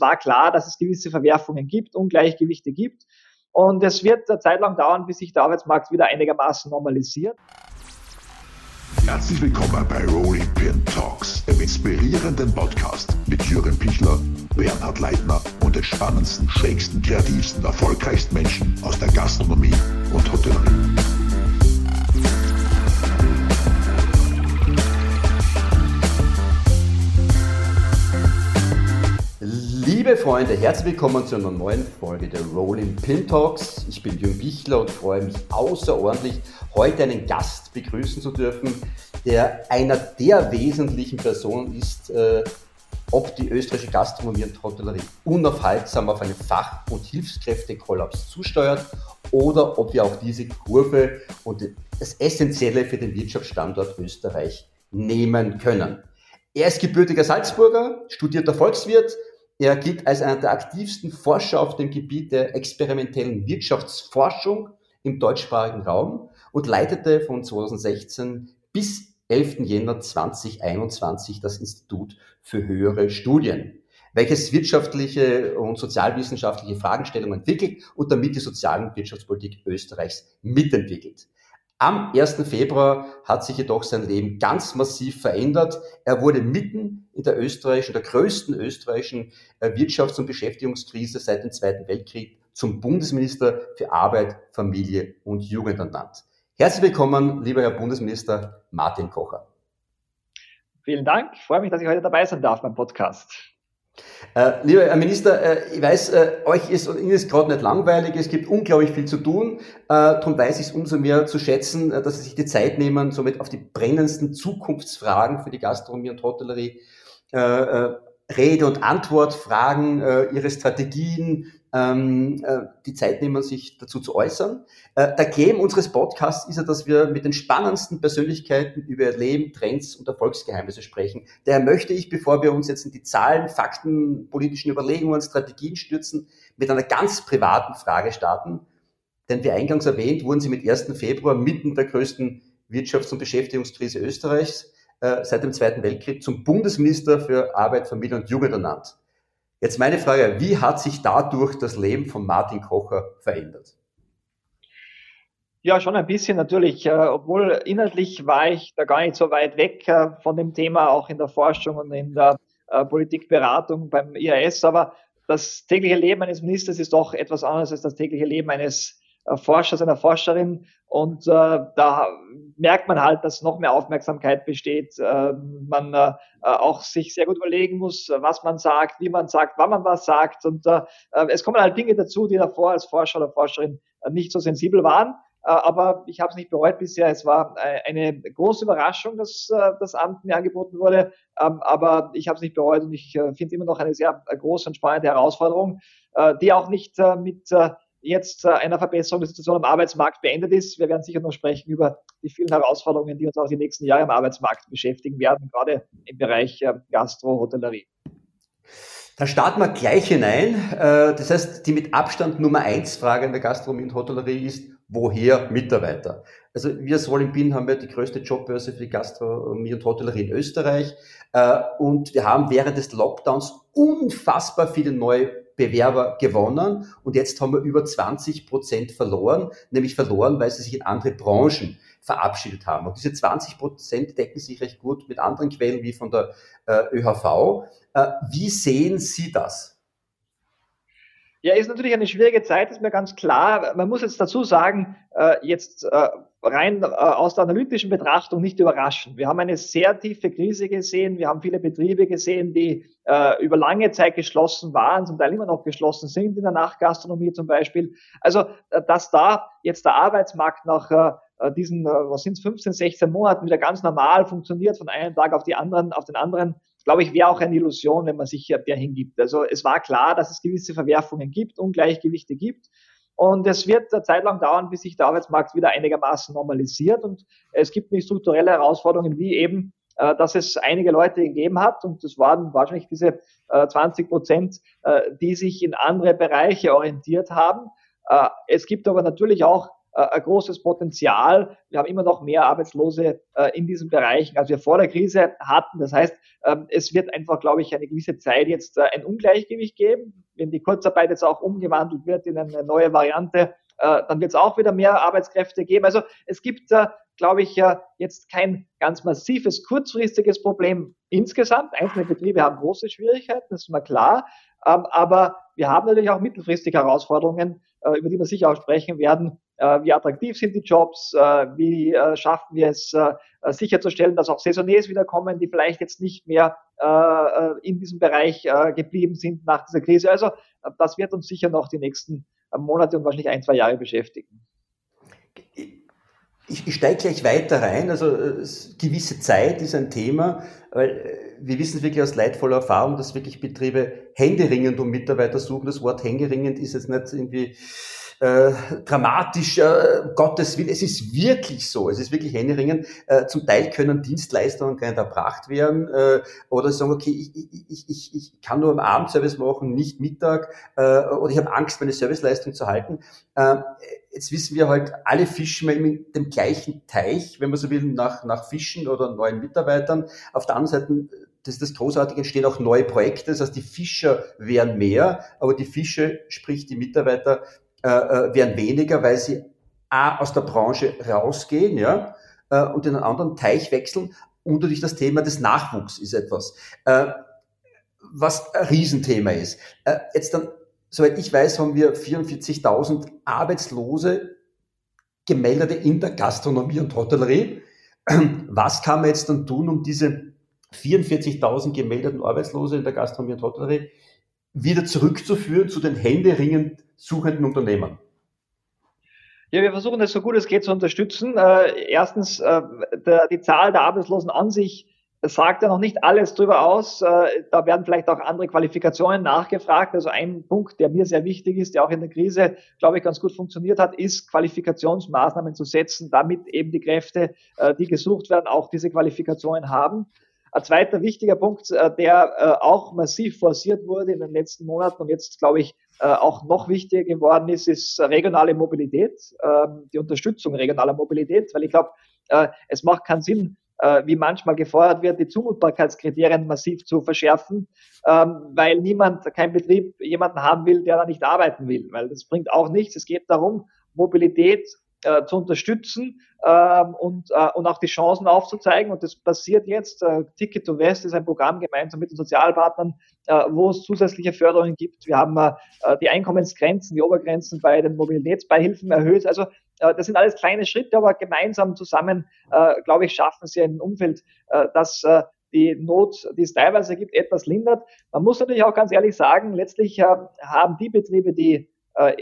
war klar, dass es gewisse Verwerfungen gibt, Ungleichgewichte gibt. Und es wird eine Zeit lang dauern, bis sich der Arbeitsmarkt wieder einigermaßen normalisiert. Herzlich willkommen bei Rolling Pin Talks, dem inspirierenden Podcast mit Jürgen Pichler, Bernhard Leitner und den spannendsten, schrägsten, kreativsten, erfolgreichsten Menschen aus der Gastronomie und Hotellerie. Liebe Freunde, herzlich willkommen zu einer neuen Folge der Rolling Pin Talks. Ich bin Jürgen Bichler und freue mich außerordentlich, heute einen Gast begrüßen zu dürfen, der einer der wesentlichen Personen ist, äh, ob die österreichische Gastronomie und Hotellerie unaufhaltsam auf einen Fach- und Hilfskräftekollaps zusteuert oder ob wir auch diese Kurve und das Essentielle für den Wirtschaftsstandort Österreich nehmen können. Er ist gebürtiger Salzburger, studierter Volkswirt, er gilt als einer der aktivsten Forscher auf dem Gebiet der experimentellen Wirtschaftsforschung im deutschsprachigen Raum und leitete von 2016 bis 11. Jänner 2021 das Institut für höhere Studien, welches wirtschaftliche und sozialwissenschaftliche Fragestellungen entwickelt und damit die Sozial- und Wirtschaftspolitik Österreichs mitentwickelt. Am 1. Februar hat sich jedoch sein Leben ganz massiv verändert. Er wurde mitten in der österreichischen, der größten österreichischen äh, Wirtschafts- und Beschäftigungskrise seit dem Zweiten Weltkrieg zum Bundesminister für Arbeit, Familie und Jugend ernannt. Herzlich willkommen, lieber Herr Bundesminister Martin Kocher. Vielen Dank. Ich freue mich, dass ich heute dabei sein darf beim Podcast. Äh, lieber Herr Minister, äh, ich weiß, äh, euch ist und Ihnen ist gerade nicht langweilig, es gibt unglaublich viel zu tun. Äh, darum weiß ich es umso mehr zu schätzen, äh, dass Sie sich die Zeit nehmen, somit auf die brennendsten Zukunftsfragen für die Gastronomie und Hotellerie äh, äh, Rede und Antwort, Fragen, äh, Ihre Strategien, ähm, äh, die Zeit nehmen, sich dazu zu äußern. Äh, der Claim unseres Podcasts ist ja, dass wir mit den spannendsten Persönlichkeiten über Leben, Trends und Erfolgsgeheimnisse sprechen. Daher möchte ich, bevor wir uns jetzt in die Zahlen, Fakten, politischen Überlegungen, Strategien stürzen, mit einer ganz privaten Frage starten. Denn wie eingangs erwähnt, wurden Sie mit 1. Februar mitten der größten Wirtschafts- und Beschäftigungskrise Österreichs äh, seit dem Zweiten Weltkrieg zum Bundesminister für Arbeit, Familie und Jugend ernannt. Jetzt meine Frage, wie hat sich dadurch das Leben von Martin Kocher verändert? Ja, schon ein bisschen natürlich, äh, obwohl inhaltlich war ich da gar nicht so weit weg äh, von dem Thema, auch in der Forschung und in der äh, Politikberatung beim IAS. Aber das tägliche Leben eines Ministers ist doch etwas anderes als das tägliche Leben eines Forschers, einer Forscherin. Und da merkt man halt, dass noch mehr Aufmerksamkeit besteht. Äh, man äh, auch sich sehr gut überlegen muss, was man sagt, wie man sagt, wann man was sagt. Und äh, äh es kommen halt Dinge dazu, die davor als Forscher oder Forscherin äh, nicht so sensibel waren. Äh, aber ich habe es nicht bereut bisher. Es war äh, eine große Überraschung, dass äh, das Amt mir angeboten wurde. Ähm, aber ich habe es nicht bereut und ich finde immer noch eine sehr große und spannende Herausforderung, die auch nicht mit jetzt äh, einer Verbesserung der Situation am Arbeitsmarkt beendet ist. Wir werden sicher noch sprechen über die vielen Herausforderungen, die uns auch die nächsten Jahre am Arbeitsmarkt beschäftigen werden, gerade im Bereich äh, Gastro, Hotellerie. Da starten wir gleich hinein. Äh, das heißt, die mit Abstand Nummer eins Frage in der Gastronomie und Hotellerie ist, woher Mitarbeiter? Also wir als Rolling Bin haben ja die größte Jobbörse für die Gastronomie und Hotellerie in Österreich. Und wir haben während des Lockdowns unfassbar viele neue Bewerber gewonnen und jetzt haben wir über 20 Prozent verloren, nämlich verloren, weil sie sich in andere Branchen verabschiedet haben. Und diese 20 Prozent decken sich recht gut mit anderen Quellen wie von der äh, ÖHV. Äh, wie sehen Sie das? Ja, ist natürlich eine schwierige Zeit, ist mir ganz klar. Man muss jetzt dazu sagen, äh, jetzt äh, rein äh, aus der analytischen Betrachtung nicht überraschend. Wir haben eine sehr tiefe Krise gesehen. Wir haben viele Betriebe gesehen, die über lange Zeit geschlossen waren, zum Teil immer noch geschlossen sind, in der Nachtgastronomie zum Beispiel. Also, dass da jetzt der Arbeitsmarkt nach diesen, was sind es, 15, 16 Monaten wieder ganz normal funktioniert, von einem Tag auf die anderen, auf den anderen, glaube ich, wäre auch eine Illusion, wenn man sich der hingibt. Also es war klar, dass es gewisse Verwerfungen gibt, Ungleichgewichte gibt. Und es wird eine Zeit lang dauern, bis sich der Arbeitsmarkt wieder einigermaßen normalisiert. Und es gibt strukturelle Herausforderungen, wie eben, äh, dass es einige Leute gegeben hat. Und das waren wahrscheinlich diese 20 äh, Prozent, äh, die sich in andere Bereiche orientiert haben. Es gibt aber natürlich auch ein großes Potenzial. Wir haben immer noch mehr Arbeitslose in diesen Bereichen, als wir vor der Krise hatten. Das heißt, ähm, es wird einfach, glaube ich, eine gewisse Zeit jetzt ein Ungleichgewicht geben. Wenn die Kurzarbeit jetzt auch umgewandelt wird in eine neue Variante, dann wird es auch wieder mehr Arbeitskräfte geben. Also es gibt glaube ich, jetzt kein ganz massives, kurzfristiges Problem insgesamt. Einzelne Betriebe haben große Schwierigkeiten, das ist mal klar. Ähm, aber wir haben natürlich auch mittelfristige Herausforderungen, äh, über die wir sicher auch sprechen werden. Äh, wie attraktiv sind die Jobs? Äh, wie schaffen wir es sicherzustellen, dass auch Saisonniers wiederkommen, die vielleicht jetzt nicht mehr in diesem Bereich geblieben sind nach dieser Krise? Also das wird uns sicher noch die nächsten Monate und wahrscheinlich ein, zwei Jahre beschäftigen. Ich, ich steige gleich weiter rein. Also äh, gewisse Zeit ist ein Thema, weil äh, wir wissen wirklich aus leidvoller Erfahrung, dass wirklich Betriebe händeringend um Mitarbeiter suchen. Das Wort händeringend ist jetzt nicht irgendwie äh, dramatisch, Gottes Willen. Es ist wirklich so. Es ist wirklich händeringend. Äh, zum Teil können Dienstleistungen gar nicht erbracht werden äh, oder sagen, okay, ich, ich, ich, ich kann nur am Abendservice machen, nicht Mittag äh, oder ich habe Angst, meine Serviceleistung zu halten. Äh, jetzt wissen wir halt, alle fischen in dem gleichen Teich, wenn man so will, nach, nach Fischen oder neuen Mitarbeitern. Auf der anderen Seite das ist das Großartige, entstehen auch neue Projekte. Das heißt, die Fischer werden mehr, aber die Fische, sprich die Mitarbeiter, äh, äh, werden weniger, weil sie A, aus der Branche rausgehen ja, äh, und in einen anderen Teich wechseln. Und natürlich das Thema des Nachwuchs ist etwas, äh, was ein Riesenthema ist. Äh, jetzt dann, soweit ich weiß, haben wir 44.000 Arbeitslose gemeldete in der Gastronomie und Hotellerie. Was kann man jetzt dann tun, um diese 44.000 gemeldeten Arbeitslose in der Gastronomie und Hotellerie wieder zurückzuführen zu den händeringend suchenden Unternehmern? Ja, wir versuchen das so gut es geht zu unterstützen. Äh, erstens, äh, der, die Zahl der Arbeitslosen an sich sagt ja noch nicht alles darüber aus. Äh, da werden vielleicht auch andere Qualifikationen nachgefragt. Also ein Punkt, der mir sehr wichtig ist, der auch in der Krise, glaube ich, ganz gut funktioniert hat, ist Qualifikationsmaßnahmen zu setzen, damit eben die Kräfte, äh, die gesucht werden, auch diese Qualifikationen haben. Ein zweiter wichtiger Punkt, äh, der äh, auch massiv forciert wurde in den letzten Monaten und jetzt, glaube ich, auch noch wichtiger geworden ist, ist regionale Mobilität, ähm, die Unterstützung regionaler Mobilität, weil ich glaube, es macht keinen Sinn, wie manchmal gefordert wird, die Zumutbarkeitskriterien massiv zu verschärfen, ähm, weil niemand, kein Betrieb jemanden haben will, der da nicht arbeiten will, weil das bringt auch nichts. Es geht darum, Mobilität äh, zu unterstützen ähm, und, äh, und auch die Chancen aufzuzeigen. Und das passiert jetzt. Äh, Ticket to West ist ein Programm gemeinsam mit den Sozialpartnern, äh, wo es zusätzliche Förderungen gibt. Wir haben äh, die Einkommensgrenzen, die Obergrenzen bei den Mobilitätsbeihilfen erhöht. Also äh, das sind alles kleine Schritte, aber gemeinsam zusammen, äh, glaube ich, schaffen sie ein Umfeld, äh, das äh, die Not, die es teilweise gibt, etwas lindert. Man muss natürlich auch ganz ehrlich sagen, letztlich äh, haben die Betriebe, die äh,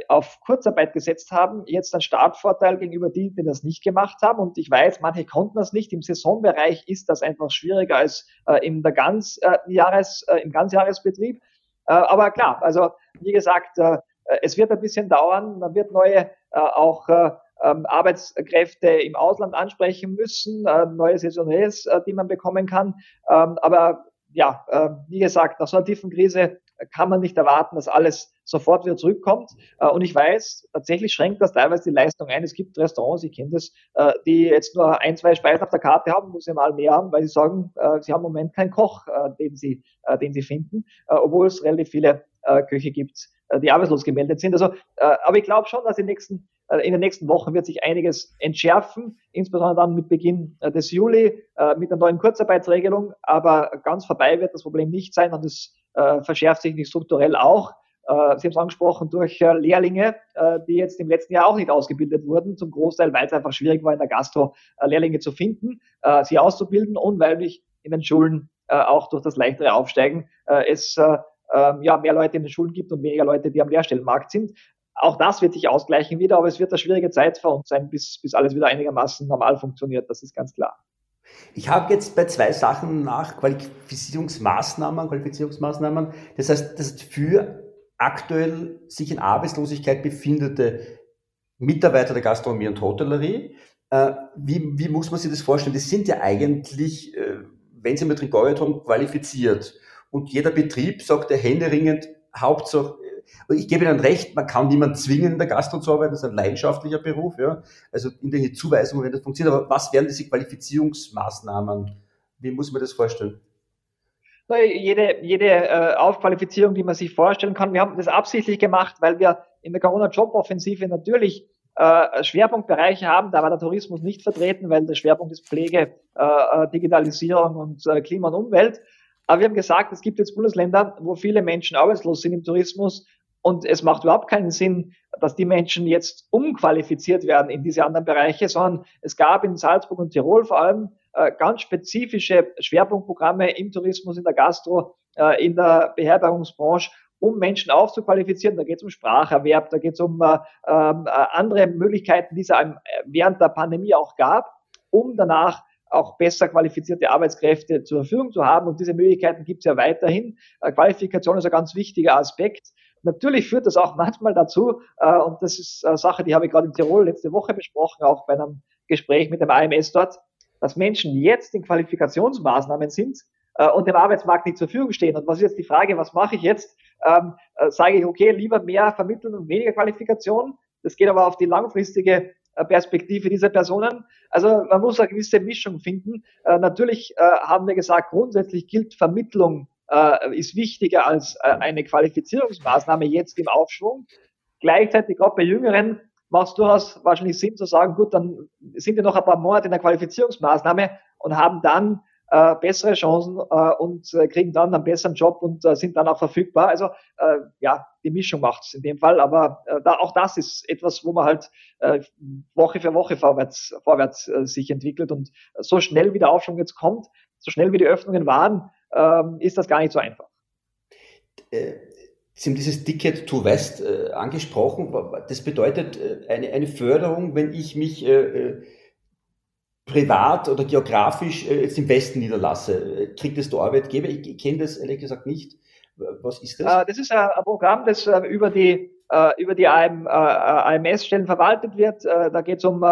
auf Kurzarbeit gesetzt haben, jetzt einen Startvorteil gegenüber denen, die das nicht gemacht haben. Und ich weiß, manche konnten das nicht. Im Saisonbereich ist das einfach schwieriger als äh, in der ganz, äh, Jahres, äh, im Ganzjahresbetrieb. Äh, aber klar, also wie gesagt, äh, es wird ein bisschen dauern. Man wird neue äh, auch äh, ähm, Arbeitskräfte im Ausland ansprechen müssen, äh, neue Saisonniers, äh, die man bekommen kann. Ähm, aber ja, äh, wie gesagt, nach so einer tiefen Krise kann man nicht erwarten, dass alles sofort wieder zurückkommt. Äh, und ich weiß, tatsächlich schränkt das teilweise die Leistung ein. Es gibt Restaurants, ich kenne das, äh, die jetzt nur ein, zwei Speisen auf der Karte haben, wo sie mal mehr haben, weil sie sagen, äh, sie haben im Moment keinen Koch, den sie, den sie finden, obwohl es relativ viele Köche gibt, die arbeitslos gemeldet sind. Also, aber ich glaube schon, dass in den nächsten in den nächsten Wochen wird sich einiges entschärfen, insbesondere dann mit Beginn des Juli mit der neuen Kurzarbeitsregelung. Aber ganz vorbei wird das Problem nicht sein und es verschärft sich nicht strukturell auch. Äh, Sie haben es angesprochen, durch äh, Lehrlinge, äh, die jetzt im letzten Jahr auch nicht ausgebildet wurden, zum Großteil, weil es einfach schwierig war, in der Gastro Lehrlinge zu finden, sie auszubilden und weil ich in den Schulen auch durch das leichtere Aufsteigen es ähm, ja, mehr Leute in den Schulen gibt und weniger Leute, die am Lehrstellenmarkt sind. Auch das wird sich ausgleichen wieder, aber es wird eine schwierige Zeit für uns sein, bis, bis alles wieder einigermaßen normal funktioniert. Das ist ganz klar. Ich habe jetzt bei zwei Sachen nach Qualifizierungsmaßnahmen, Qualifizierungsmaßnahmen, das heißt, das für aktuell sich in Arbeitslosigkeit befindete Mitarbeiter der Gastronomie und Hotellerie. Äh, wie, wie muss man sich das vorstellen? Die sind ja eigentlich, äh, wenn sie mit haben, qualifiziert. Und jeder Betrieb sagt ja händeringend, Hauptsache, Und ich gebe Ihnen recht, man kann niemanden zwingen, in der Gastro zu arbeiten, das ist ein leidenschaftlicher Beruf, ja. Also in der Zuweisung, wenn das funktioniert. Aber was wären diese Qualifizierungsmaßnahmen? Wie muss man das vorstellen? Jede, jede äh, Aufqualifizierung, die man sich vorstellen kann. Wir haben das absichtlich gemacht, weil wir in der Corona-Job-Offensive natürlich äh, Schwerpunktbereiche haben. Da war der Tourismus nicht vertreten, weil der Schwerpunkt ist Pflege, äh, äh, Digitalisierung und Klima und Umwelt. Aber wir haben gesagt, es gibt jetzt Bundesländer, wo viele Menschen arbeitslos sind im Tourismus und es macht überhaupt keinen Sinn, dass die Menschen jetzt umqualifiziert werden in diese anderen Bereiche, sondern es gab in Salzburg und Tirol vor allem äh, ganz spezifische Schwerpunktprogramme im Tourismus, in der Gastro, äh, in der Beherbergungsbranche, um Menschen aufzuqualifizieren. Da geht es um Spracherwerb, da geht es um äh, ähm, äh, andere Möglichkeiten, die es während der Pandemie auch gab, um danach auch besser qualifizierte Arbeitskräfte zur Verfügung zu haben. Und diese Möglichkeiten gibt es ja weiterhin. Äh, Qualifikation ist ein ganz wichtiger Aspekt. Natürlich führt das auch manchmal dazu, äh, und das ist eine Sache, die habe ich gerade in Tirol letzte Woche besprochen, auch bei einem Gespräch mit dem AMS dort, dass Menschen jetzt in Qualifikationsmaßnahmen sind äh, und dem Arbeitsmarkt nicht zur Verfügung stehen. Und was ist jetzt die Frage, was mache ich jetzt? ähm, äh, sage ich, okay, lieber mehr vermitteln und weniger Qualifikation. Das geht aber auf die langfristige äh, Perspektive dieser Personen. Also man muss eine gewisse Mischung finden. Äh, natürlich äh, haben wir gesagt, grundsätzlich gilt Vermittlung äh, ist wichtiger als äh, eine Qualifizierungsmaßnahme jetzt im Aufschwung. Gleichzeitig, gerade bei Jüngeren, macht es durchaus wahrscheinlich Sinn zu sagen, gut, dann sind wir noch ein paar Monate in der Qualifizierungsmaßnahme und haben dann äh, bessere Chancen äh, und äh, kriegen dann einen besseren Job und äh, sind dann auch verfügbar. Also äh, ja, die Mischung macht es in dem Fall, aber äh, da, auch das ist etwas, wo man halt äh, Woche für Woche vorwärts, vorwärts äh, sich entwickelt und so schnell wie der Aufschwung jetzt kommt, so schnell wie die Öffnungen waren, äh, ist das gar nicht so einfach. Äh, Sie haben dieses Ticket to West äh, angesprochen. Das bedeutet äh, eine, eine Förderung, wenn ich mich äh, äh privat oder geografisch jetzt im Westen niederlasse? Kriegt es der Arbeitgeber? Ich, ich kenne das ehrlich gesagt nicht. Was ist das? Das ist ein Programm, das äh, über die über die AMS-Stellen verwaltet wird. Da geht es um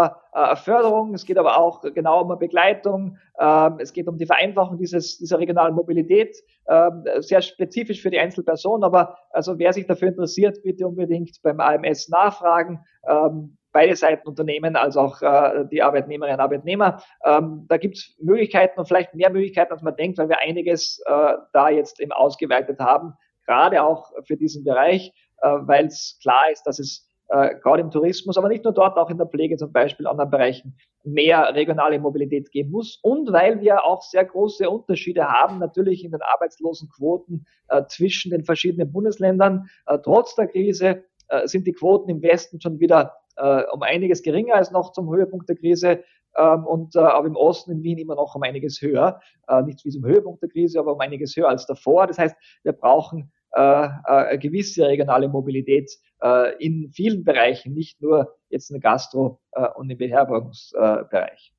Förderung, es geht aber auch genau um Begleitung, ähm, es geht um die Vereinfachung dieses, dieser regionalen Mobilität, ähm, sehr spezifisch für die Einzelperson, aber also wer sich dafür interessiert, bitte unbedingt beim AMS nachfragen. Ähm, beide Seiten Unternehmen als auch äh, die Arbeitnehmerinnen und Arbeitnehmer. Da gibt es Möglichkeiten und vielleicht mehr Möglichkeiten, als man denkt, weil wir einiges äh, da jetzt eben ausgeweitet haben, gerade auch für diesen Bereich, äh, weil es klar ist, dass es äh, gerade im Tourismus, aber nicht nur dort, auch in der Pflege zum Beispiel, anderen Bereichen mehr regionale Mobilität geben muss und weil wir auch sehr große Unterschiede haben, natürlich in den Arbeitslosenquoten äh, zwischen den verschiedenen Bundesländern. Äh, trotz der Krise äh, sind die Quoten im Westen schon wieder äh, um einiges geringer als noch zum Höhepunkt der Krise ähm, und äh, aber im Osten in Wien immer noch um einiges höher. Äh, nicht wie zum Höhepunkt der Krise, aber um einiges höher als davor. Das heißt, wir brauchen äh, äh, eine gewisse regionale Mobilität äh, in vielen Bereichen, nicht nur jetzt der Gastro- äh, und im Beherbergungsbereich.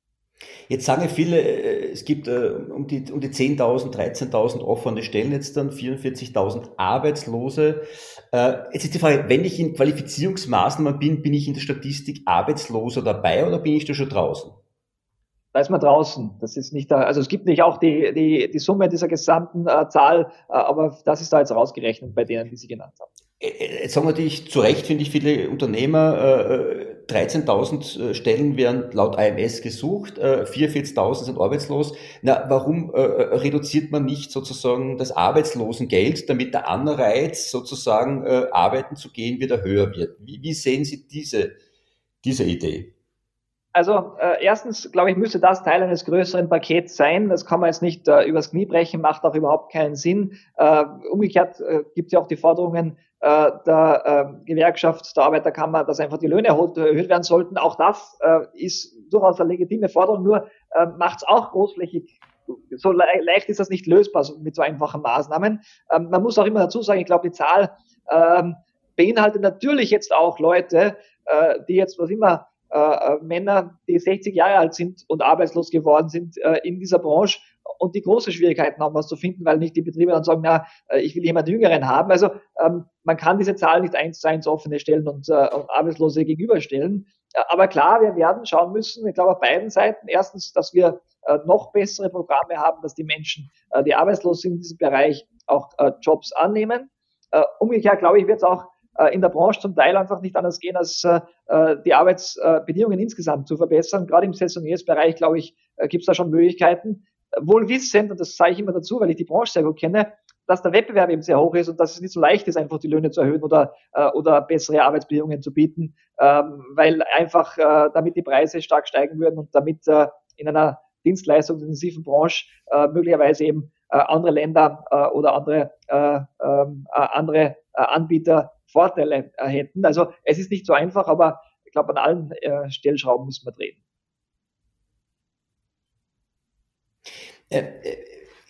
Jetzt sagen viele, äh, es gibt äh, um die, um die 10.000, 13.000 offene Stellen jetzt dann, 44.000 Arbeitslose. Äh, jetzt ist die Frage, wenn ich in Qualifizierungsmaßnahmen bin, bin ich in der Statistik Arbeitsloser dabei oder bin ich da schon draußen? Da ist man draußen. Das ist nicht da, also es gibt nicht auch die, die, die Summe dieser gesamten äh, Zahl, äh, aber das ist da jetzt rausgerechnet bei denen, die Sie genannt haben. Jetzt sagen natürlich zu Recht, finde ich, viele Unternehmer, äh, 13.000 äh, Stellen werden laut AMS gesucht, äh, 44.000 sind arbeitslos. Na, warum äh, äh, reduziert man nicht sozusagen das Arbeitslosengeld, damit der Anreiz, sozusagen äh, arbeiten zu gehen, wieder höher wird? Wie, wie sehen Sie diese, diese Idee? Also äh, erstens, glaube ich, müsste das Teil eines größeren Pakets sein. Das kann man jetzt nicht äh, übers Knie brechen, macht auch überhaupt keinen Sinn. Äh, umgekehrt äh, gibt es ja auch die Forderungen äh, der äh, Gewerkschaft, der Arbeiterkammer, dass einfach die Löhne erhöht, erhöht werden sollten. Auch das äh, ist durchaus eine legitime Forderung, nur äh, macht es auch großflächig so le leicht ist das nicht lösbar so, mit so einfachen Maßnahmen. Ähm, man muss auch immer dazu sagen, ich glaube, die Zahl ähm, beinhaltet natürlich jetzt auch Leute, äh, die jetzt was immer äh, äh, Männer, die 60 Jahre alt sind und arbeitslos geworden sind äh, in dieser Branche und die große Schwierigkeiten haben, was zu finden, weil nicht die Betriebe dann sagen, na, äh, ich will jemand Jüngeren haben. Also ähm, man kann diese Zahlen nicht eins zu eins offene stellen und, äh, und Arbeitslose gegenüberstellen. Aber klar, wir werden schauen müssen, ich glaube auf beiden Seiten, erstens, dass wir äh, noch bessere Programme haben, dass die Menschen, äh, die arbeitslos sind in diesem Bereich, auch äh, Jobs annehmen. Äh, umgekehrt, glaube ich, wird es auch äh, in der Branche zum Teil einfach nicht anders gehen, als äh, die Arbeitsbedingungen insgesamt zu verbessern. Gerade im Saisonniersbereich, glaube ich, äh, gibt es da schon Möglichkeiten. Wohl wissend, und das sage ich immer dazu, weil ich die Branche sehr gut kenne, dass der Wettbewerb eben sehr hoch ist und dass es nicht so leicht ist, einfach die Löhne zu erhöhen oder, äh, oder bessere Arbeitsbedingungen zu bieten, ähm, weil einfach äh, damit die Preise stark steigen würden und damit äh, in einer dienstleistungsintensiven Branche äh, möglicherweise eben äh, andere Länder äh, oder andere, äh, ähm, äh, andere äh, Anbieter Vorteile hätten. Also es ist nicht so einfach, aber ich glaube, an allen äh, Stellschrauben müssen wir drehen. Äh, äh,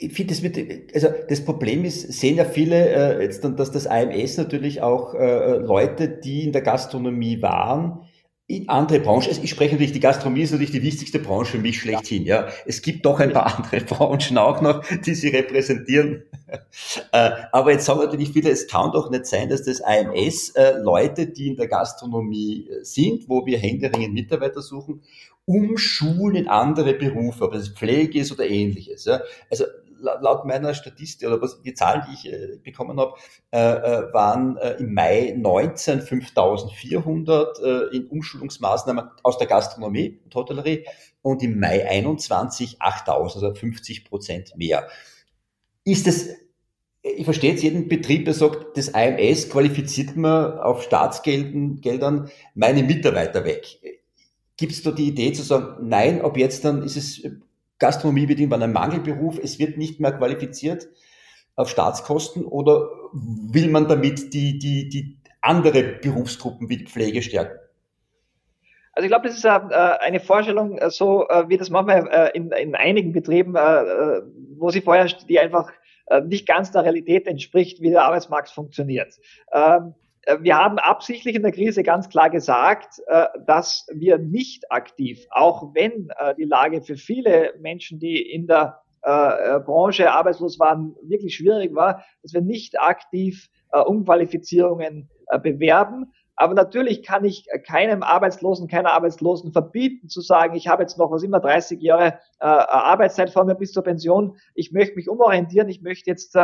ich finde, das wird, also das Problem ist, sehen ja viele äh, jetzt dann, dass das AMS natürlich auch äh, Leute, die in der Gastronomie waren, in andere Branchen, ich spreche natürlich, die Gastronomie ist natürlich die wichtigste Branche für mich schlechthin, ja. Es gibt doch ein paar andere Branchen auch noch, die sie repräsentieren. äh, aber jetzt sagen natürlich viele, es kann doch nicht sein, dass das AMS äh, Leute, die in der Gastronomie äh, sind, wo wir händeringend Mitarbeiter suchen, umschulen in andere Berufe, ob es Pflege ist oder ähnliches. Ja. Also laut meiner Statistik oder was, die Zahlen, die ich äh, bekommen habe, äh, äh waren äh, im Mai 19 5400 äh, in Umschulungsmaßnahmen aus der Gastronomie und Hotellerie und im Mai 21 8000, also 50 Prozent mehr. Ist es ich verstehe jetzt jeden Betrieb, der sagt, das AMS qualifiziert mir auf Staatsgeldern meine Mitarbeiter weg. Gibt es da die Idee zu sagen, nein, ab jetzt dann ist es Gastronomie wird irgendwann ein Mangelberuf, es wird nicht mehr qualifiziert auf Staatskosten oder will man damit die, die, die andere Berufsgruppen wie Pflege stärken? Also ich glaube, das ist äh, eine Vorstellung, äh, so äh, wie das manchmal in, in einigen Betrieben, wo sie vorher, die einfach nicht ganz der Realität entspricht, wie der Arbeitsmarkt funktioniert. Äh, wir haben absichtlich in der Krise ganz klar gesagt, äh, dass wir nicht aktiv, auch wenn äh, die Lage für viele Menschen, die in der Branche arbeitslos waren, wirklich schwierig war, dass wir nicht aktiv Umqualifizierungen bewerben. Aber natürlich kann ich keinem Arbeitslosen, keiner Arbeitslosen verbieten zu sagen, ich habe jetzt noch was immer 30 Jahre Arbeitszeit vor mir bis zur Pension. Ich möchte mich umorientieren. Ich möchte jetzt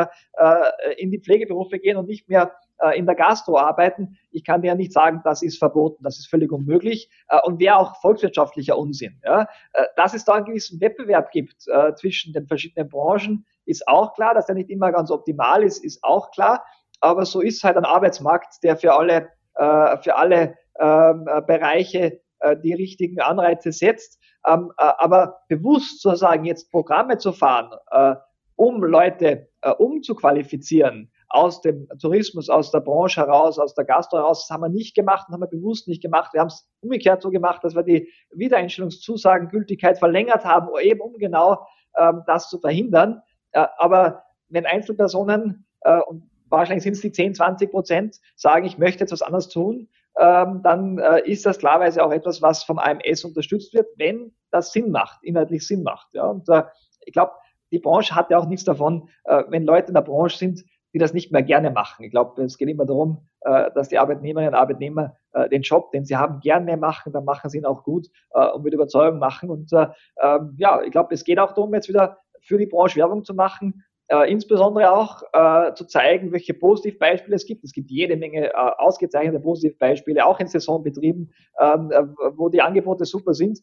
in die Pflegeberufe gehen und nicht mehr äh, in der Gastro arbeiten. Ich kann dir ja nicht sagen, das ist verboten, das ist völlig unmöglich äh, und wäre auch volkswirtschaftlicher Unsinn. Ja? Äh, dass es da einen gewissen Wettbewerb gibt äh, zwischen den verschiedenen Branchen, ist auch klar. Dass der nicht immer ganz optimal ist, ist auch klar. Aber so ist halt ein Arbeitsmarkt, der für alle, äh, für alle ähm, äh, Bereiche äh, die richtigen Anreize setzt. Ähm, äh, aber bewusst zu sagen, jetzt Programme zu fahren, äh, um Leute äh, umzuqualifizieren, aus dem Tourismus, aus der Branche heraus, aus der Gastro heraus. Das haben wir nicht gemacht, das haben wir bewusst nicht gemacht. Wir haben es umgekehrt so gemacht, dass wir die Wiedereinstellungszusagengültigkeit verlängert haben, eben um genau ähm, das zu verhindern. Äh, aber wenn Einzelpersonen, äh, und wahrscheinlich sind es die 10, 20 Prozent, sagen, ich möchte jetzt was anderes tun, ähm, dann äh, ist das klarweise auch etwas, was vom AMS unterstützt wird, wenn das Sinn macht, inhaltlich Sinn macht. Ja? Und äh, ich glaube, die Branche hat ja auch nichts davon, äh, wenn Leute in der Branche sind, die das nicht mehr gerne machen. Ich glaube, es geht immer darum, äh, dass die Arbeitnehmerinnen und Arbeitnehmer äh, den Job, den sie haben, gerne machen, dann machen sie ihn auch gut äh, und mit Überzeugung machen. Und ähm, ja, ich glaube, es geht auch darum, jetzt wieder für die Branche Werbung zu machen, äh, insbesondere auch äh, zu zeigen, welche Positivbeispiele es gibt. Es gibt jede Menge äh, ausgezeichnete Positivbeispiele, auch in Saisonbetrieben, ähm, wo die Angebote super sind.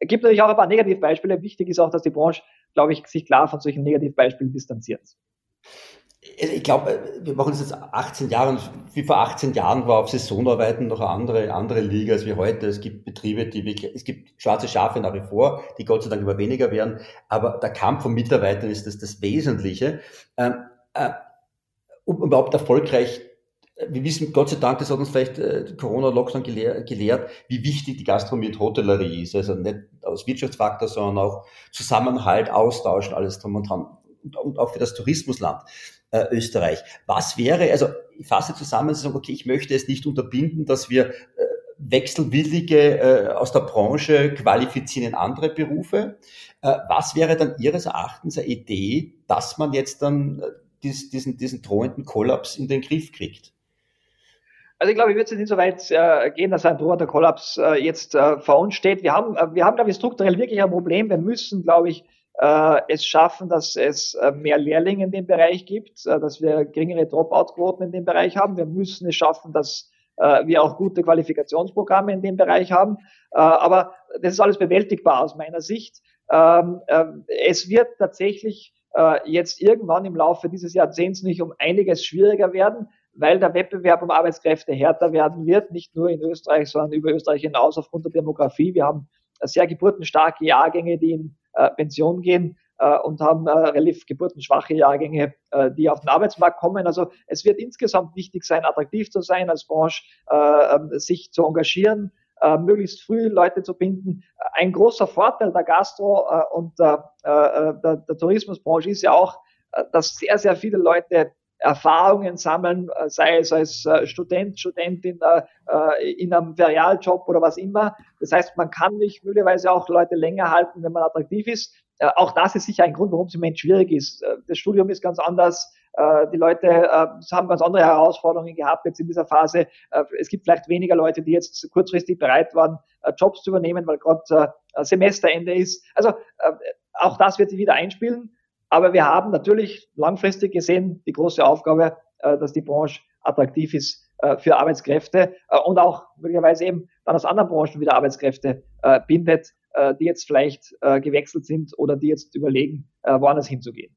Es gibt natürlich auch ein paar Negativbeispiele. Wichtig ist auch, dass die Branche, glaube ich, sich klar von solchen Negativbeispielen distanziert. Ich glaube, wir machen das jetzt 18 Jahre wie vor 18 Jahren war auf Saisonarbeiten noch eine andere, andere Liga als wie heute. Es gibt Betriebe, die wirklich, es gibt schwarze Schafe nach wie vor, die Gott sei Dank immer weniger werden, aber der Kampf von Mitarbeitern ist das, das Wesentliche. Ähm, äh, um überhaupt erfolgreich wir wissen, Gott sei Dank, das hat uns vielleicht äh, Corona-Lockdown gelehr, gelehrt, wie wichtig die Gastronomie und Hotellerie ist. Also nicht aus Wirtschaftsfaktor, sondern auch Zusammenhalt, Austauschen, alles drum und dran. Und auch für das Tourismusland äh, Österreich. Was wäre, also ich fasse zusammen, sagen, okay, ich möchte es nicht unterbinden, dass wir äh, Wechselwillige äh, aus der Branche qualifizieren in andere Berufe. Äh, was wäre dann Ihres Erachtens eine Idee, dass man jetzt dann äh, dies, diesen, diesen drohenden Kollaps in den Griff kriegt? Also ich glaube, ich würde jetzt nicht so weit äh, gehen, dass ein drohender Kollaps äh, jetzt äh, vor uns steht. Wir haben, äh, wir haben, glaube ich, strukturell wirklich ein Problem. Wir müssen, glaube ich, äh, es schaffen, dass es äh, mehr Lehrlinge in dem Bereich gibt, äh, dass wir geringere Dropout-Quoten in dem Bereich haben. Wir müssen es schaffen, dass äh, wir auch gute Qualifikationsprogramme in dem Bereich haben. Äh, aber das ist alles bewältigbar aus meiner Sicht. Ähm, äh, es wird tatsächlich jetzt irgendwann im Laufe dieses Jahrzehnts nicht um einiges schwieriger werden, weil der Wettbewerb um Arbeitskräfte härter werden wird, nicht nur in Österreich, sondern über Österreich hinaus aufgrund der Demografie. Wir haben sehr geburtenstarke Jahrgänge, die in äh, Pension gehen äh, und haben äh, relativ geburtenschwache Jahrgänge, äh, die auf den Arbeitsmarkt kommen. Also es wird insgesamt wichtig sein, attraktiv zu sein als Branche, äh, ähm, sich zu engagieren, äh, möglichst früh Leute zu binden. Ein großer Vorteil der Gastro- äh, und der, äh, der, der Tourismusbranche ist ja auch, äh, dass sehr, sehr viele Leute Erfahrungen sammeln, äh, sei es als äh, Student, Studentin äh, in einem Ferialjob oder was immer. Das heißt, man kann nicht möglicherweise auch Leute länger halten, wenn man attraktiv ist. Auch das ist sicher ein Grund, warum es im Moment schwierig ist. Das Studium ist ganz anders. Die Leute haben ganz andere Herausforderungen gehabt jetzt in dieser Phase. Es gibt vielleicht weniger Leute, die jetzt kurzfristig bereit waren, Jobs zu übernehmen, weil gerade Semesterende ist. Also auch das wird sich wieder einspielen. Aber wir haben natürlich langfristig gesehen die große Aufgabe, äh, dass die Branche attraktiv ist äh, für Arbeitskräfte äh, und auch möglicherweise eben dann aus anderen Branchen wieder Arbeitskräfte bindet, die jetzt vielleicht gewechselt sind oder die jetzt überlegen, woanders hinzugehen.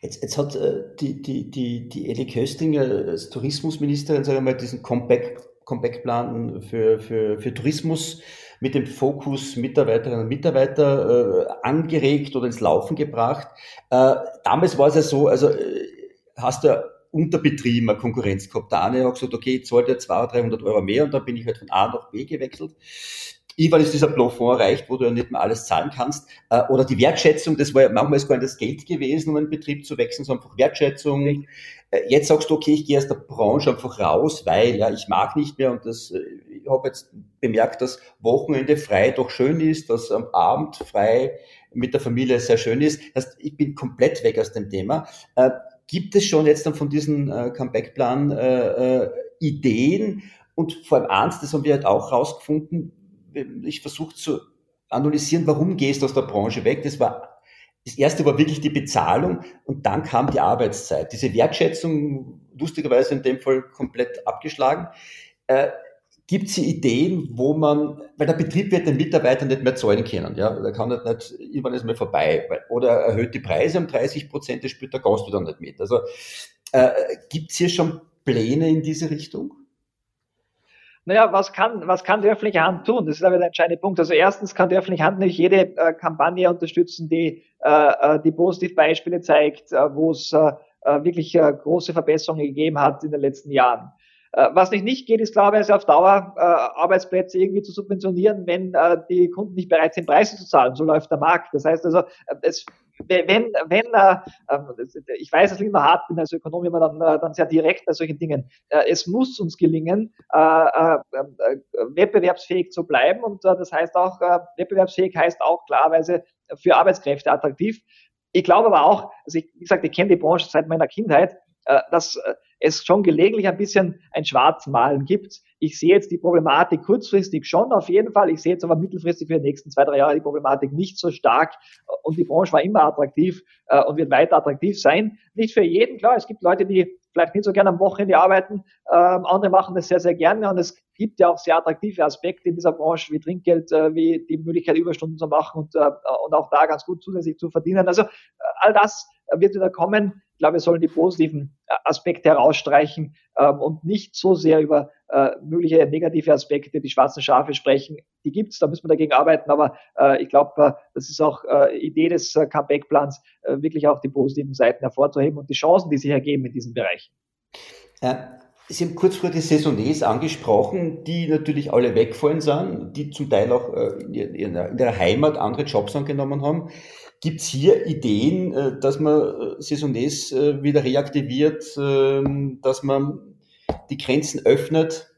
Jetzt, jetzt hat die, die, die, die Elli Köstinger als Tourismusministerin, sagen wir mal, diesen Comeback, Comeback-Plan für, für, für Tourismus mit dem Fokus Mitarbeiterinnen und Mitarbeiter äh, angeregt oder ins Laufen gebracht. Äh, damals war es ja so, also äh, hast du unterbetrieben eine Konkurrenz gehabt. Der eine hat gesagt, okay, ich zahle dir 200, 300 Euro mehr und dann bin ich halt von A nach B gewechselt. Irgendwann ist dieser Plafond erreicht, wo du ja nicht mehr alles zahlen kannst. Äh, oder die Wertschätzung, das war ja manchmal ist gar nicht das Geld gewesen, um einen Betrieb zu wechseln, sondern einfach Wertschätzung. Äh, jetzt sagst du, okay, ich gehe aus der Branche einfach raus, weil ja, ich mag nicht mehr und das, äh, ich habe jetzt bemerkt, dass Wochenende frei doch schön ist, dass am Abend frei mit der Familie sehr schön ist. Das heißt, ich bin komplett weg aus dem Thema. Gibt es schon jetzt dann von diesem Comeback-Plan Ideen? Und vor allem eins, das haben wir halt auch rausgefunden, ich versuche zu analysieren, warum gehst du aus der Branche weg. Das war das erste war wirklich die Bezahlung und dann kam die Arbeitszeit. Diese Wertschätzung, lustigerweise in dem Fall komplett abgeschlagen. Äh, Gibt es Ideen, wo man, weil der Betrieb wird den Mitarbeitern nicht mehr zahlen können, ja, der kann nicht, nicht irgendwann ist mal vorbei, oder erhöht die Preise um 30 Prozent, das spielt der Gast wieder nicht mit. Also äh, gibt es hier schon Pläne in diese Richtung? Naja, was kann, was kann die öffentliche Hand tun? Das ist aber der entscheidende Punkt. Also erstens kann die öffentliche Hand nicht jede äh, Kampagne unterstützen, die äh, äh die Positivbeispiele zeigt, äh, wo es äh, äh, wirklich äh, große Verbesserungen gegeben hat in den letzten Jahren. Äh, was nicht nicht geht, ist klarerweise auf Dauer äh, Arbeitsplätze irgendwie zu subventionieren, wenn äh, die Kunden nicht bereit sind, Preise zu zahlen. So läuft der Markt. Das heißt also, äh, es, wenn, wenn äh, ähm, ich weiß, dass ich immer hart bin als Ökonom, immer dann, äh, dann sehr direkt bei solchen Dingen. Äh, es muss uns gelingen, äh, äh, äh, wettbewerbsfähig zu bleiben und das heißt auch, äh, wettbewerbsfähig heißt auch klarerweise für Arbeitskräfte attraktiv. Ich glaube aber auch, also ich, wie gesagt, ich kenne die Branche seit meiner Kindheit, dass äh, es schon gelegentlich ein bisschen ein Schwarzmalen gibt. Ich sehe jetzt die Problematik kurzfristig schon auf jeden Fall. Ich sehe jetzt aber mittelfristig für die nächsten zwei, drei Jahre die Problematik nicht so stark. Und die Branche war immer attraktiv äh, und wird weiter attraktiv sein. Nicht für jeden, klar. Es gibt Leute, die vielleicht nicht so gerne am Wochenende arbeiten. Ähm, andere machen das sehr, sehr gerne. Und es gibt ja auch sehr attraktive Aspekte in dieser Branche, wie Trinkgeld, äh, wie die Möglichkeit, Überstunden zu machen und, äh, und auch da ganz gut zusätzlich zu verdienen. Also äh, all das wird wieder kommen. Ich glaube, wir sollen die positiven äh, Aspekte herausstreichen ähm, und nicht so sehr über äh, mögliche negative Aspekte, die schwarzen Schafe sprechen. Die gibt's, da müssen wir dagegen arbeiten, aber äh, ich glaube, äh, das ist auch äh, Idee des äh, Comeback-Plans, äh, wirklich auch die positiven Seiten hervorzuheben und die Chancen, die sich ergeben in diesen Bereichen. Ja. Sie haben kurz vor die Saisonniers angesprochen, die natürlich alle wegfallen sind, die zum Teil auch in ihrer Heimat andere Jobs angenommen haben. Gibt es hier Ideen, äh, dass man äh, Saisonniers äh, wieder reaktiviert, ähm, dass man die Grenzen öffnet?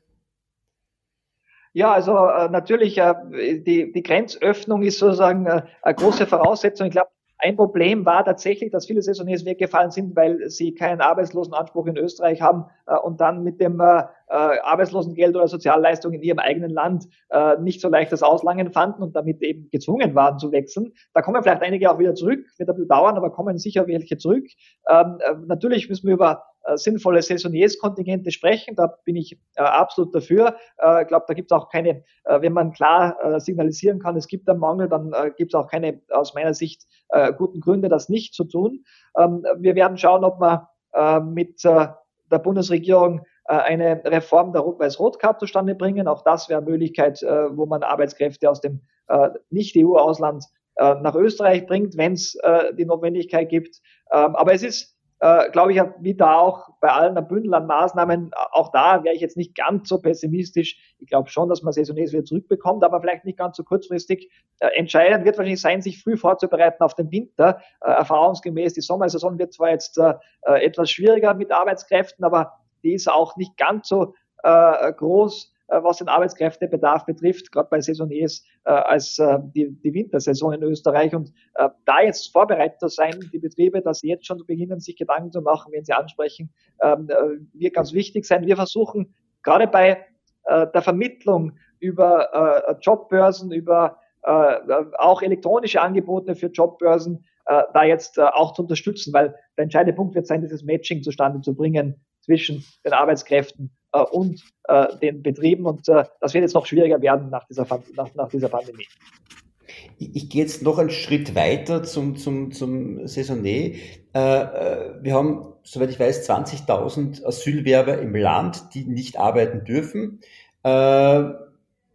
Ja, also natürlich, die, die Grenzöffnung ist sozusagen eine große Voraussetzung. Ich glaube, Ein Problem war tatsächlich, dass viele Saisoniers weggefallen sind, weil sie keinen Arbeitslosenanspruch in Österreich haben äh, und dann mit dem äh, äh, Arbeitslosengeld oder Sozialleistung in ihrem eigenen Land äh, nicht so leicht das Auslangen fanden und damit eben gezwungen waren zu wechseln. Da kommen vielleicht einige auch wieder zurück, wird ein bisschen dauern, aber kommen sicher welche zurück. Ähm, äh, natürlich müssen wir über äh, sinnvolle Saisoniers-Kontingente sprechen. Da bin ich äh, absolut dafür. Äh, ich glaube, da gibt es auch keine, äh, wenn man klar äh, signalisieren kann, es gibt einen Mangel, dann äh, gibt es auch keine aus meiner Sicht äh, guten Gründe, das nicht zu tun. Ähm, wir werden schauen, ob wir äh, mit äh, der Bundesregierung äh, eine Reform der Rot-Weiß-Rot-Card zustande bringen. Auch das wäre eine Möglichkeit, äh, wo man Arbeitskräfte aus dem äh, Nicht-EU-Ausland äh, nach Österreich bringt, wenn es äh, die Notwendigkeit gibt. Ähm, aber es ist äh, glaube ich, wie da auch bei allen Bündel an Maßnahmen, auch da wäre ich jetzt nicht ganz so pessimistisch. Ich glaube schon, dass man Saisonniers wieder zurückbekommt, aber vielleicht nicht ganz so kurzfristig. Äh, entscheidend wird wahrscheinlich sein, sich früh vorzubereiten auf den Winter. Äh, erfahrungsgemäß, die Sommersaison wird zwar jetzt äh, äh, etwas schwieriger mit Arbeitskräften, aber die ist auch nicht ganz so äh, groß äh, was den Arbeitskräftebedarf betrifft, gerade bei Saisoniers äh, als äh, die, Wintersaison in Österreich. Und äh, da jetzt vorbereitet zu sein, die Betriebe, dass sie jetzt schon beginnen, sich Gedanken zu machen, wenn sie ansprechen, ähm, äh, wird ganz wichtig sein. Wir versuchen gerade bei äh, der Vermittlung über äh, Jobbörsen, über äh, auch elektronische Angebote für Jobbörsen, äh, da jetzt äh, auch zu unterstützen, weil der entscheidende Punkt wird sein, dieses Matching zustande zu bringen zwischen den Arbeitskräften äh, und äh, den Betrieben. Und äh, das wird jetzt noch schwieriger werden nach dieser, nach, nach dieser Pandemie. Ich, gehe jetzt noch einen Schritt weiter zum, zum, zum Saisonnier. Äh, äh wir haben, soweit ich weiß, 20.000 Asylwerber im Land, die nicht arbeiten dürfen. Äh,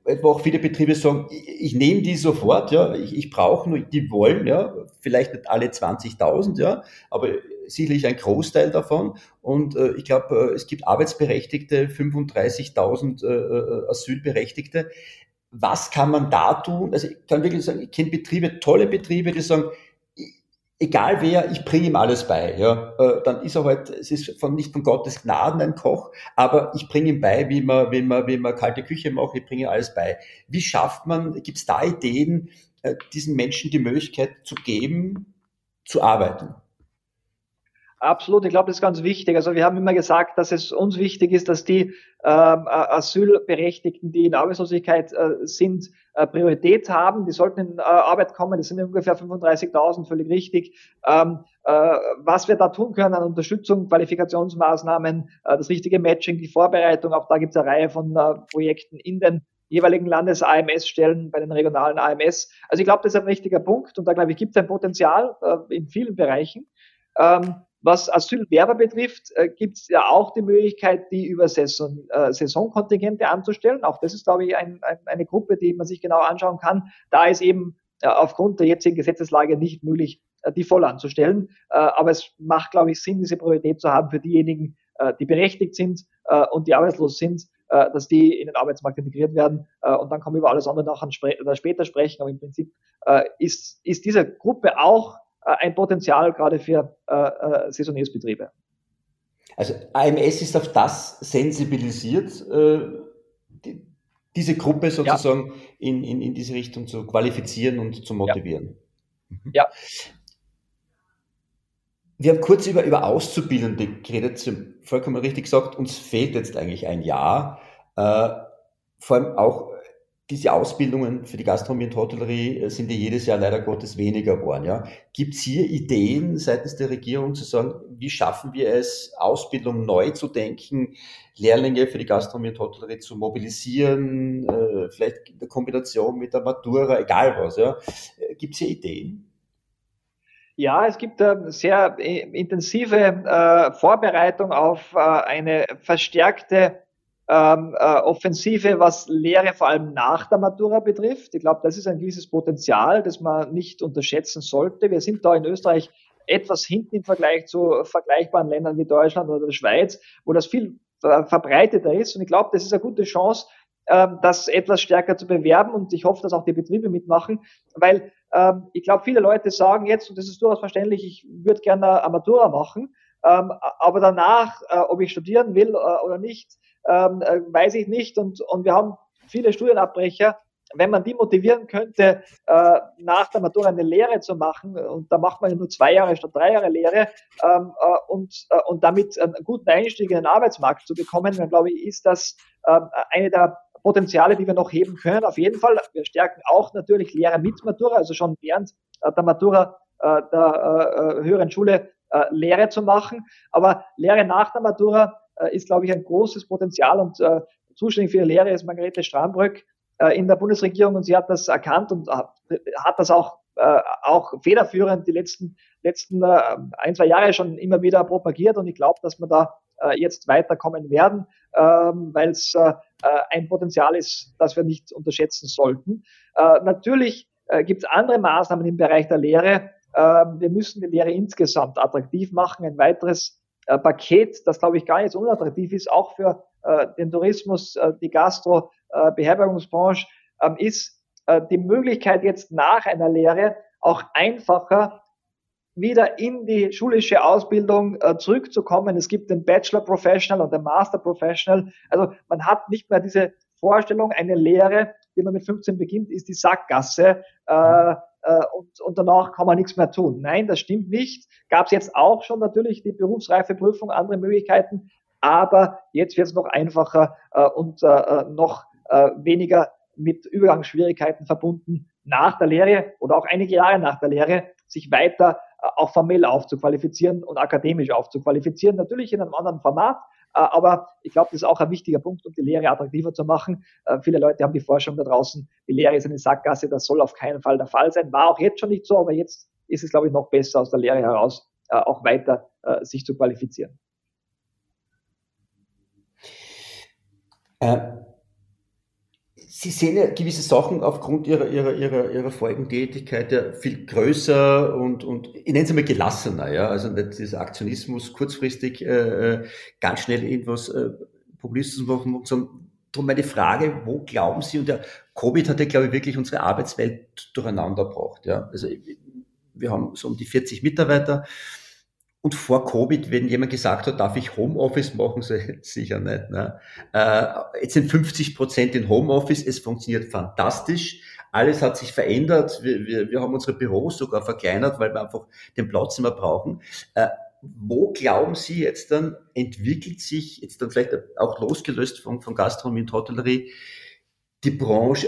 etwa auch viele Betriebe sagen, ich, ich nehme die sofort, ja, ich, ich brauche nur, die wollen, ja, vielleicht nicht alle 20.000, ja, aber sicherlich ein Großteil davon. Und äh, ich glaube, äh, es gibt Arbeitsberechtigte, 35.000 äh, äh, Asylberechtigte. Was kann man da tun? Also ich kann wirklich sagen, ich kenne Betriebe, tolle Betriebe, die sagen, egal wer, ich bringe ihm alles bei. Ja, äh, dann ist er halt, es ist von nicht von Gottes Gnaden ein Koch, aber ich bringe ihm bei, wie man, wie man, wie man kalte Küche macht. Ich bringe ihm alles bei. Wie schafft man? Gibt es da Ideen, äh, diesen Menschen die Möglichkeit zu geben, zu arbeiten? Absolut, ich glaube, das ist ganz wichtig. Also wir haben immer gesagt, dass es uns wichtig ist, dass die ähm, Asylberechtigten, die in Arbeitslosigkeit äh, sind, äh, Priorität haben. Die sollten in äh, Arbeit kommen. Das sind ungefähr 35.000, völlig richtig. Ähm, äh, was wir da tun können an Unterstützung, Qualifikationsmaßnahmen, äh, das richtige Matching, die Vorbereitung, auch da gibt es eine Reihe von äh, Projekten in den jeweiligen Landes-AMS-Stellen bei den regionalen AMS. Also ich glaube, das ist ein wichtiger Punkt und da glaube ich, gibt es ein Potenzial äh, in vielen Bereichen. Ähm, was Asylwerber betrifft, äh, gibt es ja auch die Möglichkeit, die über Saison, äh, Saisonkontingente anzustellen. Auch das ist, glaube ich, ein, ein, eine Gruppe, die man sich genau anschauen kann. Da ist eben äh, aufgrund der jetzigen Gesetzeslage nicht möglich, äh, die voll anzustellen. Äh, aber es macht, glaube ich, Sinn, diese Priorität zu haben für diejenigen, äh, die berechtigt sind äh, und die arbeitslos sind, äh, dass die in den Arbeitsmarkt integriert werden. Äh, und dann kommen wir über alles andere nachher später sprechen. Aber im Prinzip äh, ist, ist diese Gruppe auch ein Potenzial gerade für äh, äh, Saisonniersbetriebe. Also AMS ist auf das sensibilisiert, äh, die, diese Gruppe sozusagen ja. in, in, in diese Richtung zu qualifizieren und zu motivieren. Ja. Ja. Wir haben kurz über, über Auszubildende geredet, Sie haben vollkommen richtig gesagt, uns fehlt jetzt eigentlich ein Jahr. Äh, vor allem auch diese Ausbildungen für die Gastronomie und Hotellerie äh, sind ja jedes Jahr leider Gottes weniger geworden. Ja. Gibt es hier Ideen seitens der Regierung zu sagen, wie schaffen wir es, Ausbildung neu zu denken, Lehrlinge für die Gastronomie und Hotellerie zu mobilisieren, äh, vielleicht in der Kombination mit der Matura, egal was. Ja. Äh, Gibt es hier Ideen? Ja, es gibt eine sehr intensive Vorbereitung auf eine verstärkte ähm, äh, Offensive, was Lehre vor allem nach der Matura betrifft. Ich glaube, das ist ein gewisses Potenzial, das man nicht unterschätzen sollte. Wir sind da in Österreich etwas hinten im Vergleich zu vergleichbaren Ländern wie Deutschland oder der Schweiz, wo das viel verbreiteter ist. Und ich glaube, das ist eine gute Chance, ähm, das etwas stärker zu bewerben. Und ich hoffe, dass auch die Betriebe mitmachen, weil ähm, ich glaube, viele Leute sagen jetzt, und das ist durchaus verständlich, ich würde gerne eine Matura machen, ähm, aber danach, äh, ob ich studieren will äh, oder nicht, ähm, äh, weiß ich nicht. Und, und wir haben viele Studienabbrecher, wenn man die motivieren könnte, äh, nach der Matura eine Lehre zu machen, und da macht man ja nur zwei Jahre statt drei Jahre Lehre, ähm, äh, und, äh, und damit einen guten Einstieg in den Arbeitsmarkt zu bekommen, dann glaube ich, ist das ähm, eine der Potenziale, die wir noch heben können. Auf jeden Fall. Wir stärken auch natürlich Lehre mit Matura, also schon während äh, der Matura äh, der äh, höheren Schule Lehre zu machen. Aber Lehre nach der Matura ist, glaube ich, ein großes Potenzial und zuständig für die Lehre ist Margarete Strambrück in der Bundesregierung und sie hat das erkannt und hat das auch, auch federführend die letzten, letzten ein, zwei Jahre schon immer wieder propagiert und ich glaube, dass wir da jetzt weiterkommen werden, ähm, weil es ein Potenzial ist, das wir nicht unterschätzen sollten. Natürlich gibt es andere Maßnahmen im Bereich der Lehre. wir müssen die Lehre insgesamt attraktiv machen. Ein weiteres Paket, das glaube ich gar nicht unattraktiv ist, auch für äh, den Tourismus, äh, die Gastro, äh, Beherbergungsbranche, ähm, ist die Möglichkeit jetzt nach einer Lehre auch einfacher wieder in die schulische Ausbildung zurückzukommen. Es gibt den Bachelor Professional und den Master Professional. Also man hat nicht mehr diese Vorstellung, eine Lehre, die man mit 15 beginnt, ist die Sackgasse. Äh, und, und danach kann man nichts mehr tun. Nein, das stimmt nicht. Gab es jetzt auch schon natürlich die Berufsreifeprüfung, andere Möglichkeiten aber jetzt wird es noch einfacher äh, und äh, äh, noch äh, weniger mit Übergangsschwierigkeiten verbunden, nach der Lehre oder auch einige Jahre nach der Lehre sich weiter äh, auch formell aufzuqualifizieren und akademisch aufzuqualifizieren. Natürlich in einem anderen Format, äh, aber ich glaube, das ist auch ein wichtiger Punkt, um die Lehre attraktiver zu machen. Äh, viele Leute haben die Forschung da draußen, die Lehre ist eine Sackgasse, das soll auf keinen Fall der Fall sein. War auch jetzt schon nicht so, aber jetzt ist es, glaube ich, noch besser aus der Lehre heraus auch weiter sich zu qualifizieren. Äh, Sie sehen ja gewisse Sachen aufgrund Ihrer, Ihrer, Ihrer, Ihrer Folgentätigkeit ja viel größer und, und ich nenne es einmal gelassener, ja. Also nicht dieser Aktionismus kurzfristig äh, äh ganz schnell irgendwas äh, Populistisches machen, sondern darum meine Frage, wo glauben Sie, und der Covid hat ja, glaube ich, wirklich unsere Arbeitswelt durcheinander gebracht, ja. Also wir haben so um die 40 Mitarbeiter und vor Covid, wenn jemand gesagt hat, darf ich Homeoffice machen, so sicher nicht. Ne? Äh, jetzt sind 50 Prozent in Homeoffice, es funktioniert fantastisch. Alles hat sich verändert. Wir, wir, wir haben unsere Büros sogar verkleinert, weil wir einfach den Platz immer brauchen. Äh, wo glauben Sie jetzt dann, entwickelt sich jetzt dann vielleicht auch losgelöst von, von Gastronomie und Hotellerie die Branche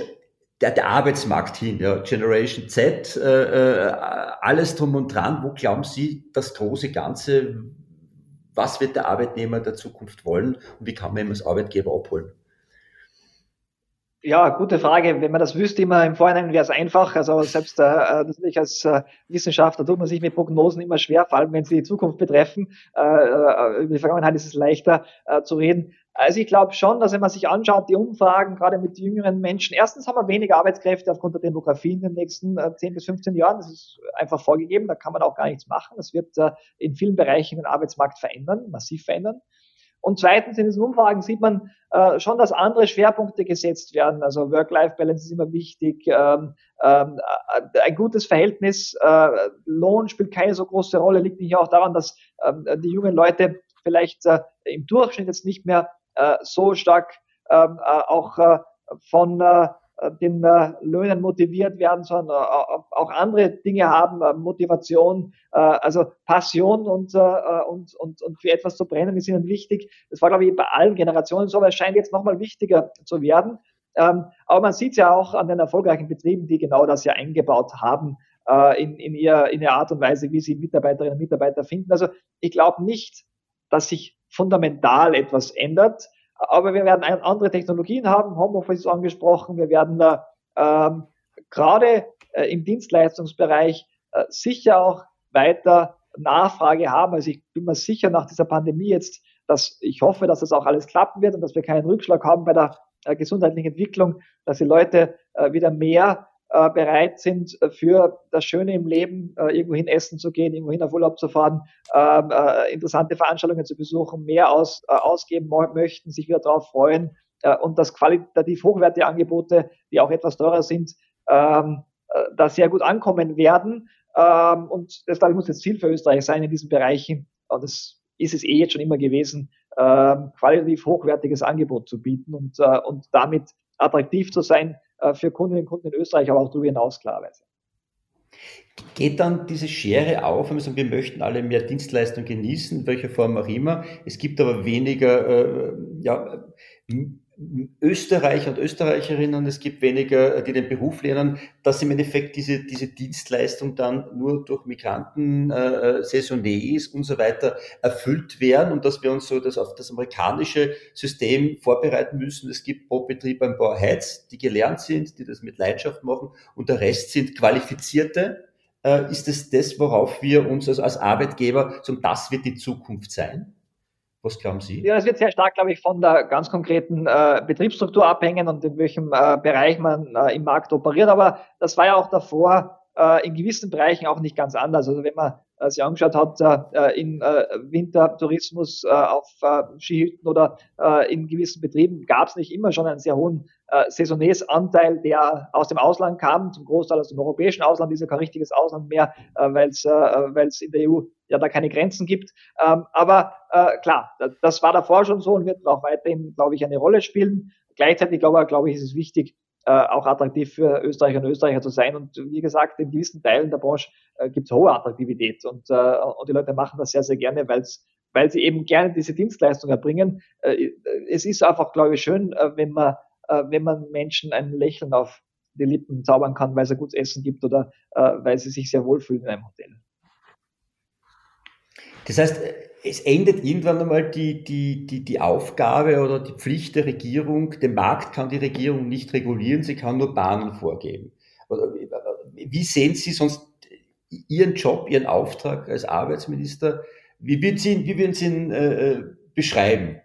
der, der Arbeitsmarkt hin, ja, Generation Z, äh, äh, alles drum und dran. Wo glauben Sie das große Ganze? Was wird der Arbeitnehmer der Zukunft wollen und wie kann man ihn als Arbeitgeber abholen? Ja, gute Frage. Wenn man das wüsste immer im Vorhinein, wäre es einfach. Also selbst äh, äh, natürlich als äh, Wissenschaftler tut man sich mit Prognosen immer schwer, vor allem wenn sie die Zukunft betreffen. Äh, äh über die Vergangenheit ist es leichter äh, zu reden. Also ich glaube schon, dass wenn man sich anschaut, die Umfragen, gerade mit jüngeren Menschen, erstens haben wir weniger Arbeitskräfte aufgrund der Demografie in den nächsten äh, 10 bis 15 Jahren. Das ist einfach vorgegeben, da kann man auch gar nichts machen. Das wird äh, in vielen Bereichen den Arbeitsmarkt verändern, massiv verändern. Und zweitens in diesen Umfragen sieht man äh, schon, dass andere Schwerpunkte gesetzt werden. Also Work-Life-Balance ist immer wichtig. Ähm, ähm, äh, ein gutes Verhältnis, äh, Lohn spielt keine so große Rolle, liegt nicht auch daran, dass ähm, die jungen Leute vielleicht äh, im Durchschnitt jetzt nicht mehr äh, so stark ähm, äh, auch äh, von äh, den äh, Löhnen motiviert werden, sondern äh, auch andere Dinge haben, äh, Motivation, äh, also Passion und, äh, und, und, und für etwas zu brennen ist ihnen wichtig. Das war, glaube ich, bei allen Generationen so, aber es scheint jetzt nochmal wichtiger zu werden. Ähm, aber man sieht es ja auch an den erfolgreichen Betrieben, die genau das ja eingebaut haben äh, in, in, ihr, in ihrer Art und Weise, wie sie Mitarbeiterinnen und Mitarbeiter finden. Also ich glaube nicht, dass sich fundamental etwas ändert. Aber wir werden andere Technologien haben. Homeoffice ist angesprochen. Wir werden ähm, gerade äh, im Dienstleistungsbereich äh, sicher auch weiter Nachfrage haben. Also ich bin mir sicher nach dieser Pandemie jetzt, dass ich hoffe, dass das auch alles klappen wird und dass wir keinen Rückschlag haben bei der äh, gesundheitlichen Entwicklung, dass die Leute äh, wieder mehr äh, bereit sind, äh, für das Schöne im Leben äh, irgendwohin essen zu gehen, irgendwohin auf Urlaub zu fahren, ähm, äh, interessante Veranstaltungen zu besuchen, mehr aus, äh, ausgeben möchten, sich wieder darauf freuen äh, und dass qualitativ hochwertige Angebote, die auch etwas teurer sind, ähm, äh, da sehr gut ankommen werden. Ähm, und das, glaube ich, muss jetzt Ziel für Österreich sein in diesen Bereichen. Und das ist es eh jetzt schon immer gewesen, ähm, qualitativ hochwertiges Angebot zu bieten und, äh, und damit attraktiv zu sein für Kundinnen und Kunden in Österreich, aber auch darüber hinaus klarerweise. Geht dann diese Schere auf, wenn wir sagen, wir möchten alle mehr Dienstleistungen genießen, welcher Form auch immer. Es gibt aber weniger äh, ja, Österreicher und Österreicherinnen, es gibt weniger, die den Beruf lernen, dass im Endeffekt diese, diese Dienstleistung dann nur durch Migranten, äh, äh Saisonniers und so weiter erfüllt werden und dass wir uns so das auf das amerikanische System vorbereiten müssen. Es gibt pro Betrieb ein paar Heads, die gelernt sind, die das mit Leidenschaft machen und der Rest sind Qualifizierte. Äh, ist es das, worauf wir uns als, als Arbeitgeber, so das wird die Zukunft sein? Was glauben Sie? Ja, es wird sehr stark, glaube ich, von der ganz konkreten äh, Betriebsstruktur abhängen und in welchem äh, Bereich man äh, im Markt operiert. Aber das war ja auch davor äh, in gewissen Bereichen auch nicht ganz anders. Also wenn man äh, sich angeschaut hat, äh, in äh, Wintertourismus äh, auf äh, Skihütten oder äh, in gewissen Betrieben gab es nicht immer schon einen sehr hohen äh, Saisonnesanteil, der aus dem Ausland kam, zum Großteil aus dem europäischen Ausland, ist ja kein richtiges Ausland mehr, äh, weil es äh, in der EU ja da keine Grenzen gibt. Ähm, aber äh, klar, das war davor schon so und wird auch weiterhin, glaube ich, eine Rolle spielen. Gleichzeitig, glaube, glaube ich, ist es wichtig, äh, auch attraktiv für Österreicher und Österreicher zu sein. Und wie gesagt, in gewissen Teilen der Branche äh, gibt es hohe Attraktivität und, äh, und die Leute machen das sehr, sehr gerne, weil's, weil sie eben gerne diese Dienstleistung erbringen. Äh, es ist einfach, glaube ich, schön, äh, wenn man, äh, wenn man Menschen ein Lächeln auf die Lippen zaubern kann, weil es ein gutes Essen gibt oder äh, weil sie sich sehr wohlfühlen in einem Hotel. Das heißt, es endet irgendwann einmal die, die, die, die Aufgabe oder die Pflicht der Regierung. Den Markt kann die Regierung nicht regulieren, sie kann nur Bahnen vorgeben. Oder wie sehen Sie sonst Ihren Job, Ihren Auftrag als Arbeitsminister? Wie würden Sie, ihn, wie würden Sie ihn äh, äh beschreiben?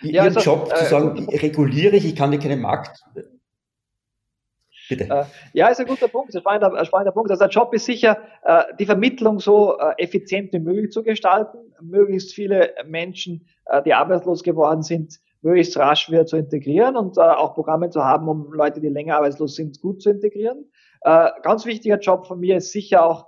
Ja, Ihren also, Job zu äh, sagen, äh, reguliere ich, ich kann dir keinen Markt Bitte. Äh, ja, ist ein guter Punkt, ein spannender, ein spannender Punkt. Also der Job ist sicher, äh, die Vermittlung so äh, effizient wie möglich zu gestalten, möglichst viele Menschen, äh, die arbeitslos geworden sind, möglichst rasch wieder zu integrieren und äh, auch Programme zu haben, um Leute, die länger arbeitslos sind, gut zu integrieren. Äh, ganz wichtiger Job von mir ist sicher auch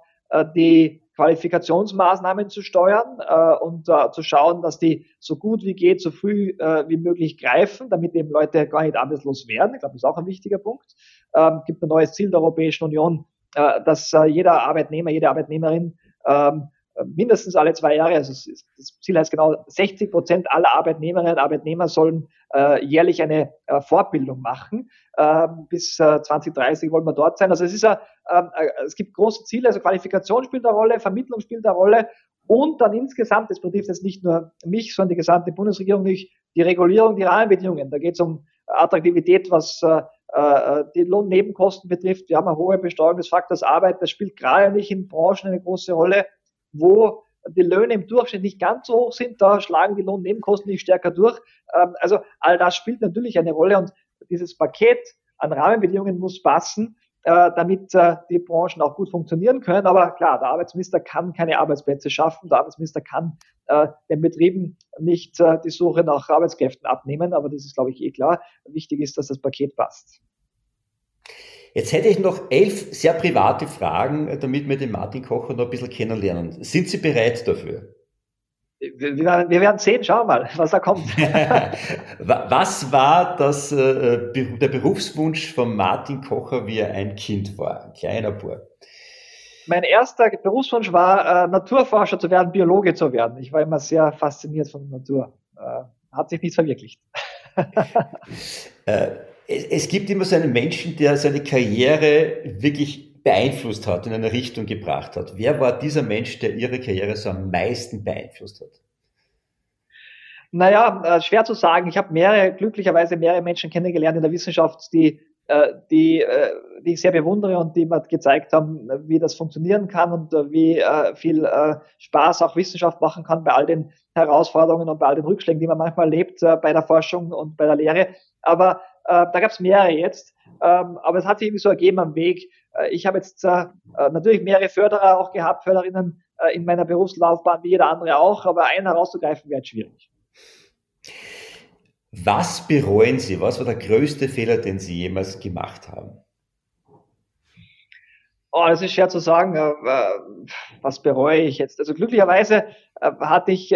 die Qualifikationsmaßnahmen zu steuern äh, und äh, zu schauen, dass die so gut wie geht, so früh äh, wie möglich greifen, damit eben Leute gar nicht arbeitslos werden. Ich glaube, das ist auch ein wichtiger Punkt. Ähm, gibt ein neues Ziel der Europäischen Union, äh, dass äh, jeder Arbeitnehmer, jede Arbeitnehmerin ähm, mindestens alle zwei Jahre, also das Ziel heißt genau, 60 Prozent aller Arbeitnehmerinnen und Arbeitnehmer sollen äh, jährlich eine äh, Fortbildung machen. Ähm, bis äh, 2030 wollen wir dort sein. Also es ist, äh, es gibt große Ziele, also Qualifikation spielt eine Rolle, Vermittlung spielt eine Rolle und dann insgesamt, das betrifft jetzt nicht nur mich, sondern die gesamte Bundesregierung nicht, die Regulierung, die Rahmenbedingungen. Da geht es um Attraktivität, was äh, äh, die Lohnnebenkosten betrifft. Wir haben eine hohe Besteuerung des Faktors Arbeit. Das spielt gerade nicht in Branchen eine große Rolle, wo die Löhne im Durchschnitt nicht ganz so hoch sind, da schlagen die Lohnnebenkosten nicht stärker durch. Ähm, also all das spielt natürlich eine Rolle und dieses Paket an Rahmenbedingungen muss passen, äh, damit äh, die Branchen auch gut funktionieren können. Aber klar, der Arbeitsminister kann keine Arbeitsplätze schaffen, der Arbeitsminister kann äh, den Betrieben nicht die Suche nach Arbeitskräften abnehmen, aber das ist, glaube ich, eh klar. Wichtig ist, dass das Paket passt. Jetzt hätte ich noch elf sehr private Fragen, damit wir den Martin Kocher noch ein bisschen kennenlernen. Sind Sie bereit dafür? Wir, werden sehen, schauen wir mal, was da kommt. was war das, äh, der Berufswunsch von Martin Kocher, wie er ein Kind war, ein kleiner Bub? Mein erster Berufswunsch war, äh, Naturforscher zu werden, Biologe zu werden. Ich war immer sehr fasziniert von der Natur. Äh, hat sich nicht verwirklicht. es, es gibt immer so einen Menschen, der seine Karriere wirklich beeinflusst hat, in eine Richtung gebracht hat. Wer war dieser Mensch, der Ihre Karriere so am meisten beeinflusst hat? Naja, äh, schwer zu sagen. Ich habe mehrere, glücklicherweise mehrere Menschen kennengelernt in der Wissenschaft, die, äh, die, äh, die ich sehr bewundere und die mir gezeigt haben, wie das funktionieren kann und wie viel Spaß auch Wissenschaft machen kann bei all den Herausforderungen und bei all den Rückschlägen, die man manchmal lebt bei der Forschung und bei der Lehre. Aber äh, da gab es mehrere jetzt, ähm, aber es hat sich irgendwie so ergeben am Weg. Äh, ich habe jetzt äh, äh, natürlich mehrere Förderer auch gehabt, Förderinnen äh, in meiner Berufslaufbahn, wie jeder andere auch, aber einen herauszugreifen wäre schwierig. Was bereuen Sie? Was war der größte Fehler, den Sie jemals gemacht haben? Oh, das ist schwer zu sagen. Äh, was bereue ich jetzt? Also glücklicherweise hatte ich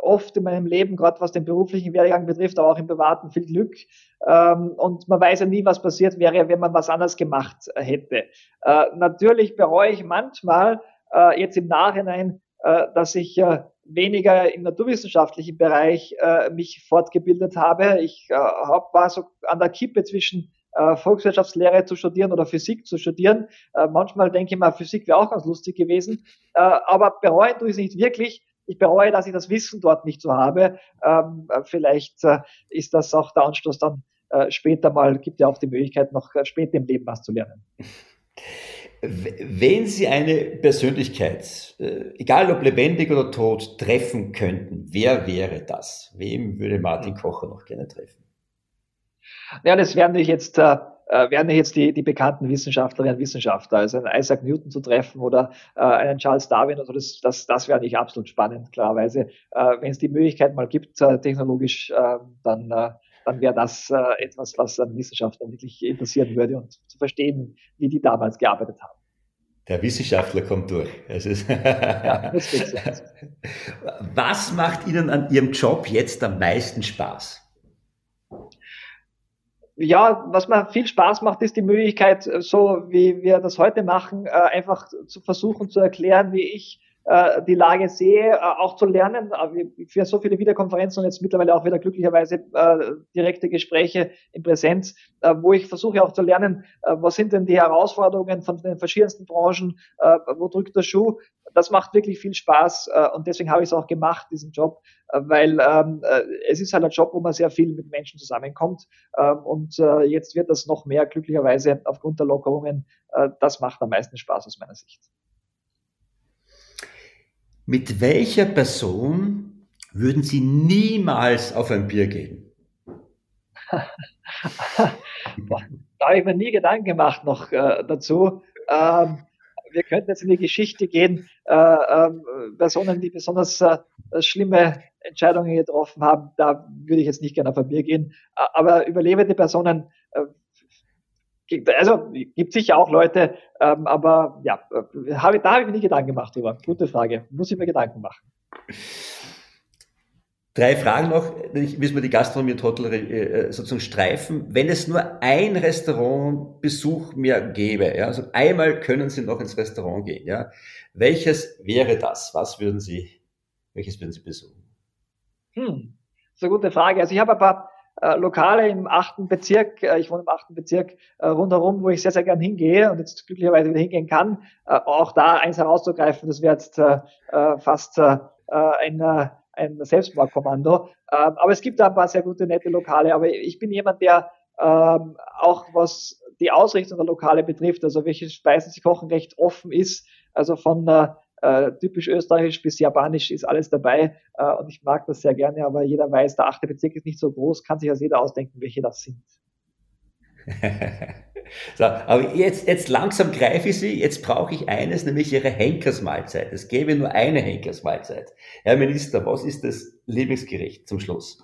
oft in meinem Leben, gerade was den beruflichen Werdegang betrifft, aber auch im privaten, viel Glück. Ähm, und man weiß ja nie, was passiert wäre, wenn man was anders gemacht hätte. Natürlich bereue ich manchmal jetzt im Nachhinein, dass ich weniger im naturwissenschaftlichen Bereich äh, mich fortgebildet habe. Ich äh, war so an der Kippe zwischen äh, Volkswirtschaftslehre zu studieren oder Physik zu studieren. Äh, manchmal denke ich mal, Physik wäre auch ganz lustig gewesen. Äh, aber bereuen tue ich es nicht wirklich. Ich bereue, dass ich das Wissen dort nicht so habe. Ähm, äh, vielleicht ist das auch der Anstoß dann später mal, gibt ja auch die Möglichkeit, noch später im Leben was zu lernen. Wenn Sie eine Persönlichkeit, egal ob lebendig oder tot, treffen könnten, wer wäre das? Wem würde Martin Kocher noch gerne treffen? Ja, das wären nicht jetzt, äh, äh wären jetzt die, die bekannten Wissenschaftlerinnen und Wissenschaftler, also einen Isaac Newton zu treffen oder äh, einen Charles Darwin, also das, das, das wäre nicht absolut spannend, klarerweise. Äh, Wenn es die Möglichkeit mal gibt, äh, technologisch, äh, dann äh, dann wäre das äh, etwas, was an Wissenschaftlern wirklich interessieren würde und zu verstehen, wie die damals gearbeitet haben. Der Wissenschaftler kommt durch. ja, was macht Ihnen an Ihrem Job jetzt am meisten Spaß? Ja, was mir viel Spaß macht, ist die Möglichkeit, so wie wir das heute machen, äh, einfach zu versuchen zu erklären, wie ich äh, die Lage sehe, äh, auch zu lernen. Für so viele Videokonferenzen und jetzt mittlerweile auch wieder glücklicherweise äh, direkte Gespräche in Präsenz, wo ich versuche auch zu lernen, was sind denn die Herausforderungen von den verschiedensten Branchen, wo drückt der Schuh. Das macht wirklich viel Spaß und deswegen habe ich es auch gemacht, diesen Job, weil ähm, es ist halt ein Job, wo man sehr viel mit Menschen zusammenkommt ähm, und jetzt wird das noch mehr glücklicherweise aufgrund der Lockerungen. das macht am meisten Spaß aus meiner Sicht. Mit welcher Person würden Sie niemals auf ein Bier gehen? da habe ich mir nie Gedanken gemacht noch äh, dazu. Ähm, wir könnten jetzt in die Geschichte gehen, äh, äh, Personen, die besonders äh, schlimme Entscheidungen getroffen haben, da würde ich jetzt nicht gerne auf ein Bier gehen. Aber überlebende Personen äh, also gibt sicher auch Leute, ähm, aber ja, äh, habe, da habe ich mir nie Gedanken gemacht drüber. Gute Frage. Muss ich mir Gedanken machen. Drei Fragen noch, müssen wir die Gastronomie und Hotellerie äh, sozusagen streifen. Wenn es nur ein Restaurantbesuch mehr gäbe, ja, also einmal können Sie noch ins Restaurant gehen, ja, welches wäre das? Was würden Sie, welches würden Sie besuchen? Hm, eine gute Frage. Also ich habe ein paar äh, Lokale im achten Bezirk, äh, ich wohne im achten Bezirk äh, rundherum, wo ich sehr, sehr gern hingehe und jetzt glücklicherweise wieder hingehen kann. Äh, auch da eins herauszugreifen, das wäre jetzt äh, äh, fast äh, ein, äh, ein Selbstmordkommando. Äh, aber es gibt da ein paar sehr gute, nette Lokale. Aber ich bin jemand, der äh, auch was die Ausrichtung der Lokale betrifft, also welche Speisen sie kochen, recht offen ist. Also von äh, typisch österreichisch bis japanisch ist alles dabei äh, und ich mag das sehr gerne, aber jeder weiß, der achte Bezirk ist nicht so groß, kann sich also jeder ausdenken, welche das sind. so, aber jetzt, jetzt langsam greife ich Sie, jetzt brauche ich eines, nämlich Ihre Henkersmahlzeit. Es gäbe nur eine Henkersmahlzeit. Herr Minister, was ist das Lieblingsgericht zum Schluss?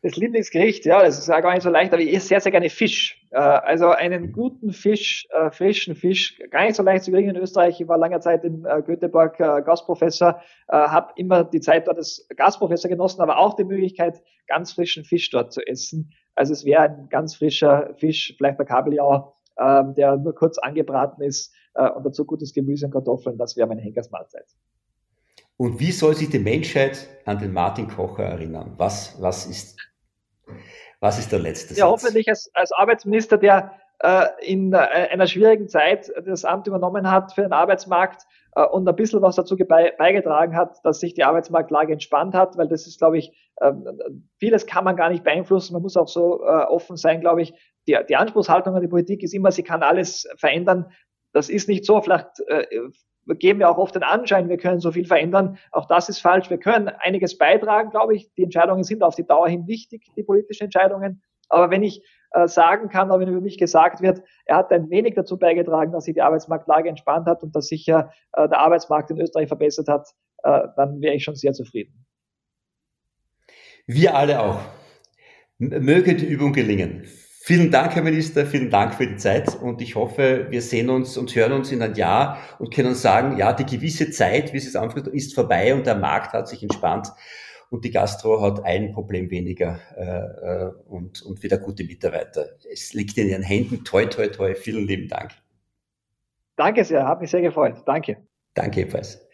Das Lieblingsgericht, ja, das ist ja gar nicht so leicht, aber ich esse sehr, sehr gerne Fisch. Äh, also einen guten Fisch, äh, frischen Fisch, gar nicht so leicht zu kriegen in Österreich. Ich war lange Zeit in äh, Göteborg Gastprofessor, habe immer die Zeit dort als Gastprofessor genossen, aber auch die Möglichkeit, ganz frischen Fisch dort zu essen. Also es wäre ein ganz frischer Fisch, vielleicht der Kabeljau, ähm, der nur kurz angebraten ist und dazu gutes Gemüse und Kartoffeln. Das wäre meine Henkersmahlzeit. Und wie soll sich die Menschheit an den Martin Kocher erinnern? Was, was ist was ist der letzte Satz? Ja, hoffentlich als, als Arbeitsminister, der äh, in äh, einer schwierigen Zeit das Amt übernommen hat für den Arbeitsmarkt äh, und ein bisschen was dazu beigetragen hat, dass sich die Arbeitsmarktlage entspannt hat, weil das ist, glaube ich, äh, vieles kann man gar nicht beeinflussen. Man muss auch so äh, offen sein, glaube ich. Die, die Anspruchshaltung an die Politik ist immer, sie kann alles verändern. Das ist nicht so. Vielleicht äh, geben wir auch oft den Anschein, wir können so viel verändern. Auch das ist falsch. Wir können einiges beitragen, glaube ich. Die Entscheidungen sind auf die Dauer hin wichtig, die politischen Entscheidungen. Aber wenn ich äh, sagen kann, oder wenn über mich gesagt wird, er hat ein wenig dazu beigetragen, dass sich die Arbeitsmarktlage entspannt hat und dass sich äh, der Arbeitsmarkt in Österreich verbessert hat, äh, dann wäre ich schon sehr zufrieden. Wir alle auch. Möge die Übung gelingen. Vielen Dank, Herr Minister, vielen Dank für die Zeit und ich hoffe, wir sehen uns und hören uns in ein Jahr und können sagen, ja, die gewisse Zeit, wie Sie es anfangen, ist vorbei und der Markt hat sich entspannt und die Gastro hat ein Problem weniger äh, äh, und, und wieder gute Mitarbeiter. Es liegt in Ihren Händen. Toi, toi, toi. Vielen lieben Dank. Danke sehr, hat mich sehr gefreut. Danke. Danke ebenfalls.